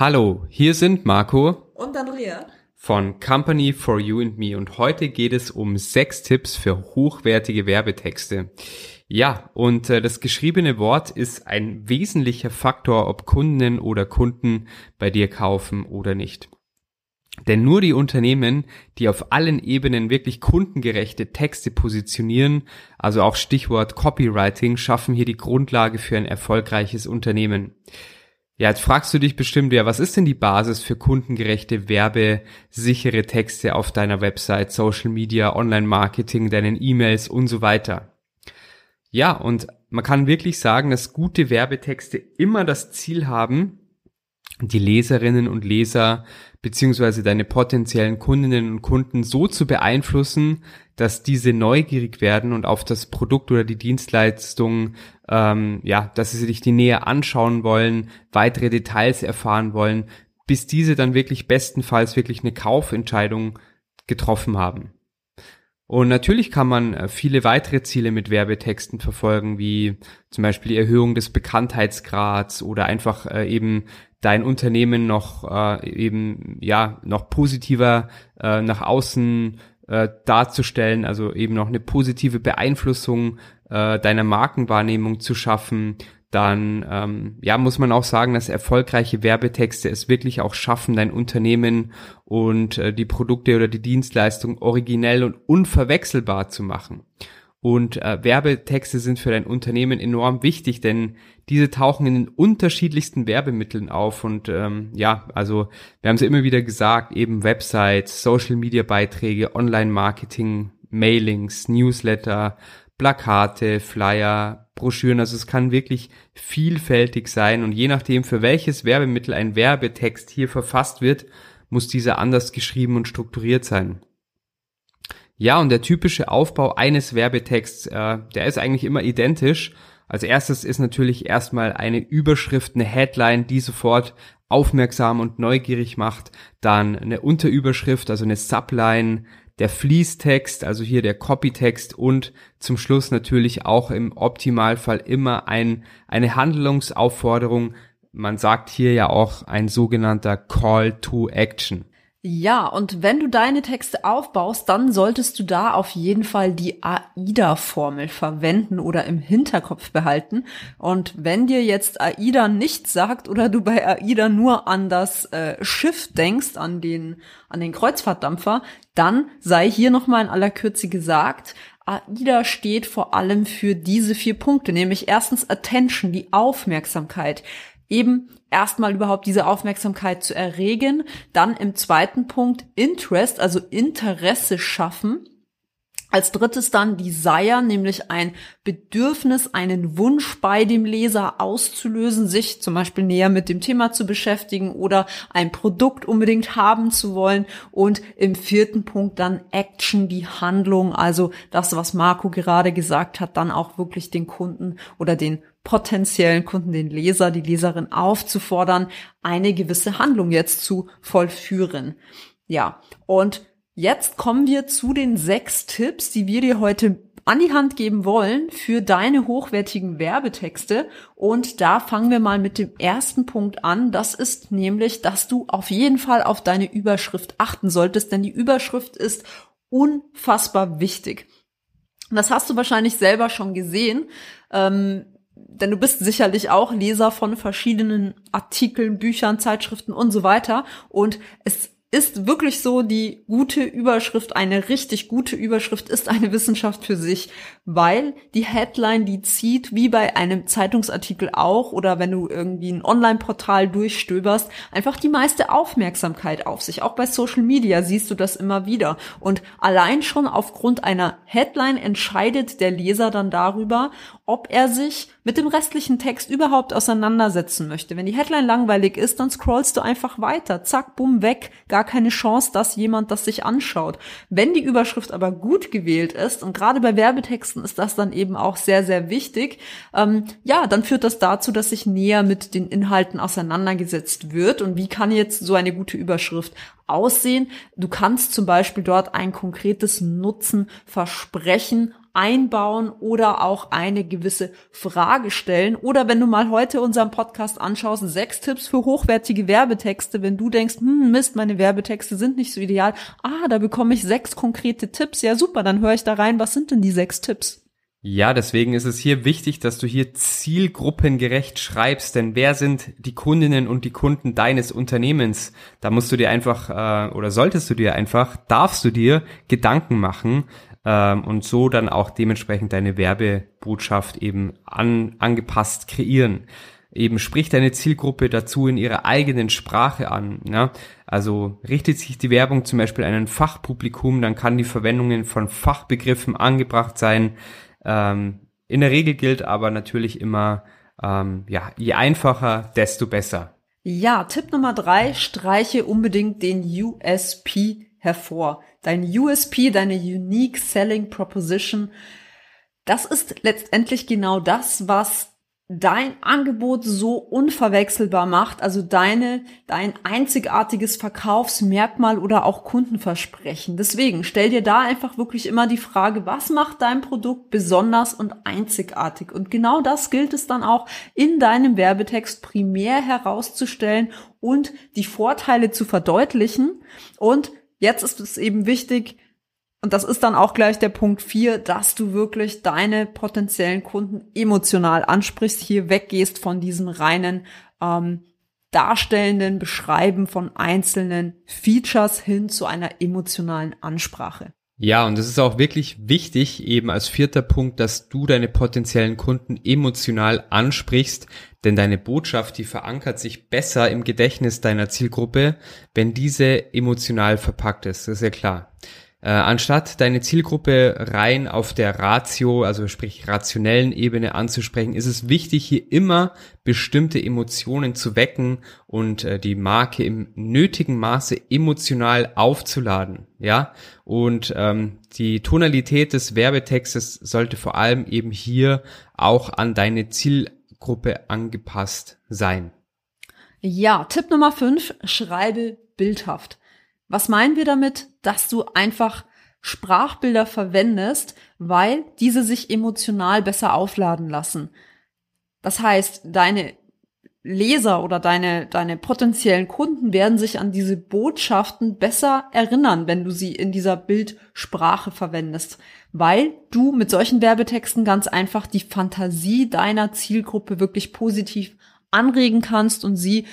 Hallo, hier sind Marco und Andrea von Company for You and Me und heute geht es um sechs Tipps für hochwertige Werbetexte. Ja, und äh, das geschriebene Wort ist ein wesentlicher Faktor, ob Kunden oder Kunden bei dir kaufen oder nicht. Denn nur die Unternehmen, die auf allen Ebenen wirklich kundengerechte Texte positionieren, also auch Stichwort Copywriting, schaffen hier die Grundlage für ein erfolgreiches Unternehmen. Ja, jetzt fragst du dich bestimmt, ja, was ist denn die Basis für kundengerechte, werbesichere Texte auf deiner Website, Social Media, Online-Marketing, deinen E-Mails und so weiter? Ja, und man kann wirklich sagen, dass gute Werbetexte immer das Ziel haben, die Leserinnen und Leser beziehungsweise deine potenziellen Kundinnen und Kunden so zu beeinflussen, dass diese neugierig werden und auf das Produkt oder die Dienstleistung, ähm, ja, dass sie sich die näher anschauen wollen, weitere Details erfahren wollen, bis diese dann wirklich bestenfalls wirklich eine Kaufentscheidung getroffen haben. Und natürlich kann man äh, viele weitere Ziele mit Werbetexten verfolgen, wie zum Beispiel die Erhöhung des Bekanntheitsgrads oder einfach äh, eben dein Unternehmen noch äh, eben ja noch positiver äh, nach außen äh, darzustellen, also eben noch eine positive Beeinflussung äh, deiner Markenwahrnehmung zu schaffen, dann ähm, ja muss man auch sagen, dass erfolgreiche Werbetexte es wirklich auch schaffen, dein Unternehmen und äh, die Produkte oder die Dienstleistung originell und unverwechselbar zu machen. Und äh, Werbetexte sind für dein Unternehmen enorm wichtig, denn diese tauchen in den unterschiedlichsten Werbemitteln auf. Und ähm, ja, also wir haben es immer wieder gesagt, eben Websites, Social-Media-Beiträge, Online-Marketing, Mailings, Newsletter, Plakate, Flyer, Broschüren. Also es kann wirklich vielfältig sein. Und je nachdem, für welches Werbemittel ein Werbetext hier verfasst wird, muss dieser anders geschrieben und strukturiert sein. Ja, und der typische Aufbau eines Werbetexts, äh, der ist eigentlich immer identisch. Als erstes ist natürlich erstmal eine Überschrift, eine Headline, die sofort aufmerksam und neugierig macht. Dann eine Unterüberschrift, also eine Subline, der Fließtext, also hier der Copytext und zum Schluss natürlich auch im Optimalfall immer ein, eine Handlungsaufforderung. Man sagt hier ja auch ein sogenannter Call to Action. Ja, und wenn du deine Texte aufbaust, dann solltest du da auf jeden Fall die AIDA-Formel verwenden oder im Hinterkopf behalten. Und wenn dir jetzt AIDA nichts sagt oder du bei AIDA nur an das äh, Schiff denkst, an den, an den Kreuzfahrtdampfer, dann sei hier nochmal in aller Kürze gesagt, AIDA steht vor allem für diese vier Punkte, nämlich erstens Attention, die Aufmerksamkeit, eben erstmal überhaupt diese Aufmerksamkeit zu erregen. Dann im zweiten Punkt Interest, also Interesse schaffen. Als drittes dann Desire, nämlich ein Bedürfnis, einen Wunsch bei dem Leser auszulösen, sich zum Beispiel näher mit dem Thema zu beschäftigen oder ein Produkt unbedingt haben zu wollen. Und im vierten Punkt dann Action, die Handlung, also das, was Marco gerade gesagt hat, dann auch wirklich den Kunden oder den potenziellen Kunden, den Leser, die Leserin aufzufordern, eine gewisse Handlung jetzt zu vollführen. Ja, und jetzt kommen wir zu den sechs Tipps, die wir dir heute an die Hand geben wollen für deine hochwertigen Werbetexte. Und da fangen wir mal mit dem ersten Punkt an. Das ist nämlich, dass du auf jeden Fall auf deine Überschrift achten solltest, denn die Überschrift ist unfassbar wichtig. Das hast du wahrscheinlich selber schon gesehen. Ähm, denn du bist sicherlich auch Leser von verschiedenen Artikeln, Büchern, Zeitschriften und so weiter. Und es ist wirklich so, die gute Überschrift, eine richtig gute Überschrift ist eine Wissenschaft für sich, weil die Headline, die zieht, wie bei einem Zeitungsartikel auch oder wenn du irgendwie ein Online-Portal durchstöberst, einfach die meiste Aufmerksamkeit auf sich. Auch bei Social Media siehst du das immer wieder. Und allein schon aufgrund einer Headline entscheidet der Leser dann darüber, ob er sich mit dem restlichen Text überhaupt auseinandersetzen möchte. Wenn die Headline langweilig ist, dann scrollst du einfach weiter. Zack, bumm, weg. Gar keine Chance, dass jemand das sich anschaut. Wenn die Überschrift aber gut gewählt ist, und gerade bei Werbetexten ist das dann eben auch sehr, sehr wichtig, ähm, ja, dann führt das dazu, dass sich näher mit den Inhalten auseinandergesetzt wird. Und wie kann jetzt so eine gute Überschrift aussehen? Du kannst zum Beispiel dort ein konkretes Nutzen versprechen einbauen oder auch eine gewisse Frage stellen. Oder wenn du mal heute unseren Podcast anschaust, sechs Tipps für hochwertige Werbetexte, wenn du denkst, hm, Mist, meine Werbetexte sind nicht so ideal. Ah, da bekomme ich sechs konkrete Tipps. Ja, super, dann höre ich da rein. Was sind denn die sechs Tipps? Ja, deswegen ist es hier wichtig, dass du hier zielgruppengerecht schreibst, denn wer sind die Kundinnen und die Kunden deines Unternehmens? Da musst du dir einfach äh, oder solltest du dir einfach, darfst du dir Gedanken machen, ähm, und so dann auch dementsprechend deine Werbebotschaft eben an, angepasst kreieren. Eben spricht deine Zielgruppe dazu in ihrer eigenen Sprache an. Ja? Also richtet sich die Werbung zum Beispiel an ein Fachpublikum, dann kann die Verwendungen von Fachbegriffen angebracht sein. Ähm, in der Regel gilt aber natürlich immer, ähm, ja, je einfacher, desto besser. Ja, Tipp Nummer drei, streiche unbedingt den USP hervor. Dein USP, deine Unique Selling Proposition, das ist letztendlich genau das, was dein Angebot so unverwechselbar macht, also deine, dein einzigartiges Verkaufsmerkmal oder auch Kundenversprechen. Deswegen stell dir da einfach wirklich immer die Frage, was macht dein Produkt besonders und einzigartig? Und genau das gilt es dann auch in deinem Werbetext primär herauszustellen und die Vorteile zu verdeutlichen und Jetzt ist es eben wichtig, und das ist dann auch gleich der Punkt vier, dass du wirklich deine potenziellen Kunden emotional ansprichst, hier weggehst von diesem reinen ähm, darstellenden Beschreiben von einzelnen Features hin zu einer emotionalen Ansprache. Ja, und es ist auch wirklich wichtig, eben als vierter Punkt, dass du deine potenziellen Kunden emotional ansprichst, denn deine Botschaft, die verankert sich besser im Gedächtnis deiner Zielgruppe, wenn diese emotional verpackt ist, das ist ja klar. Äh, anstatt deine Zielgruppe rein auf der Ratio, also sprich rationellen Ebene anzusprechen, ist es wichtig, hier immer bestimmte Emotionen zu wecken und äh, die Marke im nötigen Maße emotional aufzuladen. Ja, und ähm, die Tonalität des Werbetextes sollte vor allem eben hier auch an deine Zielgruppe angepasst sein. Ja, Tipp Nummer 5, schreibe bildhaft. Was meinen wir damit? Dass du einfach Sprachbilder verwendest, weil diese sich emotional besser aufladen lassen. Das heißt, deine Leser oder deine, deine potenziellen Kunden werden sich an diese Botschaften besser erinnern, wenn du sie in dieser Bildsprache verwendest, weil du mit solchen Werbetexten ganz einfach die Fantasie deiner Zielgruppe wirklich positiv anregen kannst und sie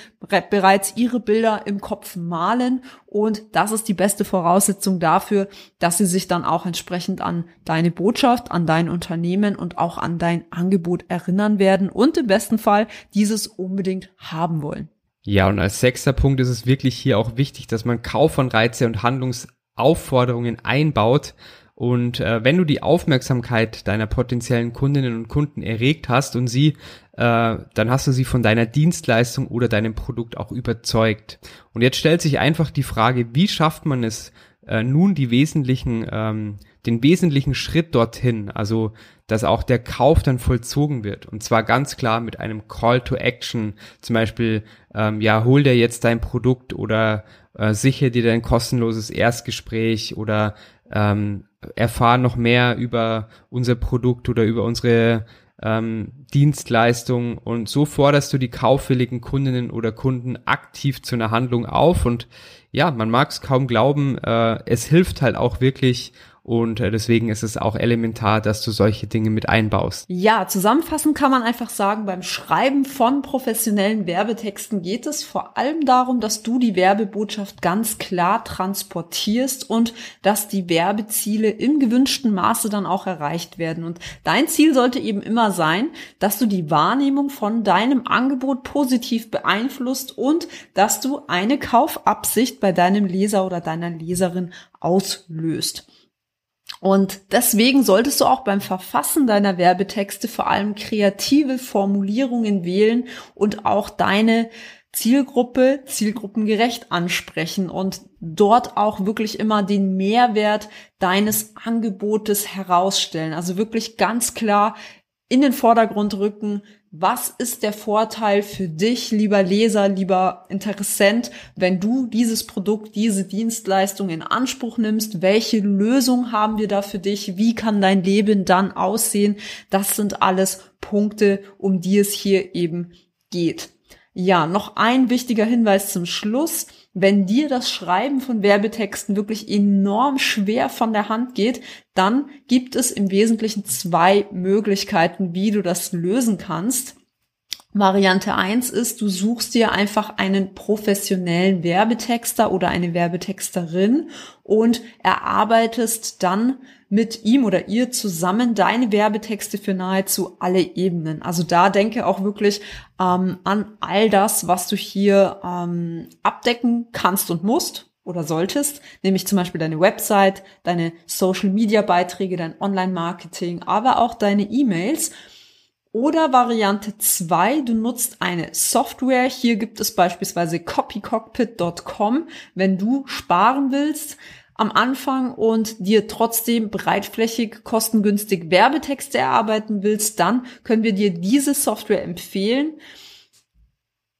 bereits ihre Bilder im Kopf malen. Und das ist die beste Voraussetzung dafür, dass sie sich dann auch entsprechend an deine Botschaft, an dein Unternehmen und auch an dein Angebot erinnern werden und im besten Fall dieses unbedingt haben wollen. Ja, und als sechster Punkt ist es wirklich hier auch wichtig, dass man Kaufanreize und Handlungsaufforderungen einbaut und äh, wenn du die Aufmerksamkeit deiner potenziellen Kundinnen und Kunden erregt hast und sie, äh, dann hast du sie von deiner Dienstleistung oder deinem Produkt auch überzeugt. Und jetzt stellt sich einfach die Frage, wie schafft man es äh, nun die wesentlichen, ähm, den wesentlichen Schritt dorthin, also dass auch der Kauf dann vollzogen wird. Und zwar ganz klar mit einem Call to Action. Zum Beispiel, ähm, ja, hol dir jetzt dein Produkt oder äh, sichere dir dein kostenloses Erstgespräch oder ähm, erfahren noch mehr über unser Produkt oder über unsere ähm, Dienstleistung. Und so forderst du die kaufwilligen Kundinnen oder Kunden aktiv zu einer Handlung auf. Und ja, man mag es kaum glauben, äh, es hilft halt auch wirklich und äh, deswegen ist es auch elementar, dass du solche Dinge mit einbaust. Ja, zusammenfassend kann man einfach sagen, beim Schreiben von professionellen Werbetexten geht es vor allem darum, dass du die Werbebotschaft ganz klar transportierst und dass die Werbeziele im gewünschten Maße dann auch erreicht werden. Und dein Ziel sollte eben immer sein, dass du die Wahrnehmung von deinem Angebot positiv beeinflusst und dass du eine Kaufabsicht bei deinem Leser oder deiner Leserin auslöst. Und deswegen solltest du auch beim Verfassen deiner Werbetexte vor allem kreative Formulierungen wählen und auch deine Zielgruppe zielgruppengerecht ansprechen und dort auch wirklich immer den Mehrwert deines Angebotes herausstellen. Also wirklich ganz klar in den Vordergrund rücken, was ist der Vorteil für dich, lieber Leser, lieber Interessent, wenn du dieses Produkt, diese Dienstleistung in Anspruch nimmst? Welche Lösung haben wir da für dich? Wie kann dein Leben dann aussehen? Das sind alles Punkte, um die es hier eben geht. Ja, noch ein wichtiger Hinweis zum Schluss. Wenn dir das Schreiben von Werbetexten wirklich enorm schwer von der Hand geht, dann gibt es im Wesentlichen zwei Möglichkeiten, wie du das lösen kannst. Variante eins ist, du suchst dir einfach einen professionellen Werbetexter oder eine Werbetexterin und erarbeitest dann mit ihm oder ihr zusammen deine Werbetexte für nahezu alle Ebenen. Also da denke auch wirklich ähm, an all das, was du hier ähm, abdecken kannst und musst oder solltest, nämlich zum Beispiel deine Website, deine Social-Media-Beiträge, dein Online-Marketing, aber auch deine E-Mails. Oder Variante 2, du nutzt eine Software. Hier gibt es beispielsweise copycockpit.com. Wenn du sparen willst, am Anfang und dir trotzdem breitflächig, kostengünstig Werbetexte erarbeiten willst, dann können wir dir diese Software empfehlen.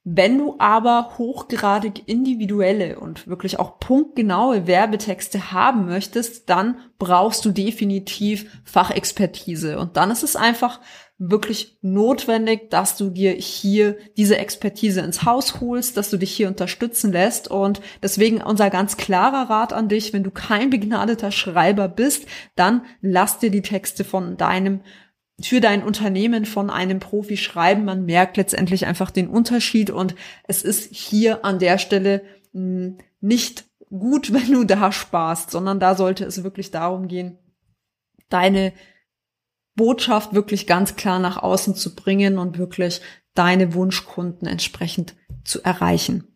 Wenn du aber hochgradig individuelle und wirklich auch punktgenaue Werbetexte haben möchtest, dann brauchst du definitiv Fachexpertise. Und dann ist es einfach wirklich notwendig, dass du dir hier diese Expertise ins Haus holst, dass du dich hier unterstützen lässt. Und deswegen unser ganz klarer Rat an dich, wenn du kein begnadeter Schreiber bist, dann lass dir die Texte von deinem für dein Unternehmen von einem Profi schreiben. Man merkt letztendlich einfach den Unterschied und es ist hier an der Stelle hm, nicht gut, wenn du da sparst, sondern da sollte es wirklich darum gehen, deine Botschaft wirklich ganz klar nach außen zu bringen und wirklich deine Wunschkunden entsprechend zu erreichen.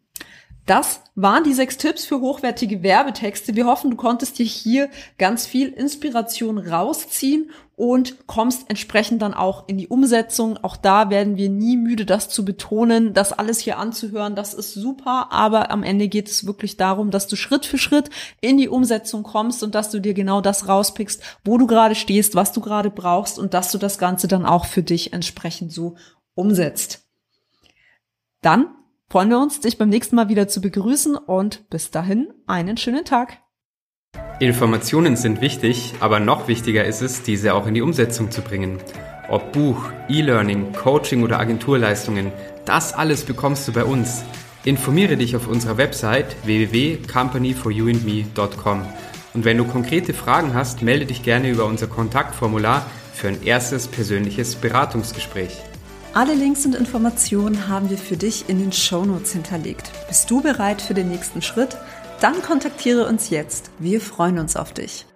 Das waren die sechs Tipps für hochwertige Werbetexte. Wir hoffen, du konntest dir hier ganz viel Inspiration rausziehen und kommst entsprechend dann auch in die Umsetzung. Auch da werden wir nie müde, das zu betonen, das alles hier anzuhören. Das ist super, aber am Ende geht es wirklich darum, dass du Schritt für Schritt in die Umsetzung kommst und dass du dir genau das rauspickst, wo du gerade stehst, was du gerade brauchst und dass du das Ganze dann auch für dich entsprechend so umsetzt. Dann freuen wir uns, dich beim nächsten Mal wieder zu begrüßen und bis dahin einen schönen Tag. Informationen sind wichtig, aber noch wichtiger ist es, diese auch in die Umsetzung zu bringen. Ob Buch, E-Learning, Coaching oder Agenturleistungen, das alles bekommst du bei uns. Informiere dich auf unserer Website www.companyforyouandme.com. Und wenn du konkrete Fragen hast, melde dich gerne über unser Kontaktformular für ein erstes persönliches Beratungsgespräch. Alle Links und Informationen haben wir für dich in den Shownotes hinterlegt. Bist du bereit für den nächsten Schritt? Dann kontaktiere uns jetzt. Wir freuen uns auf dich.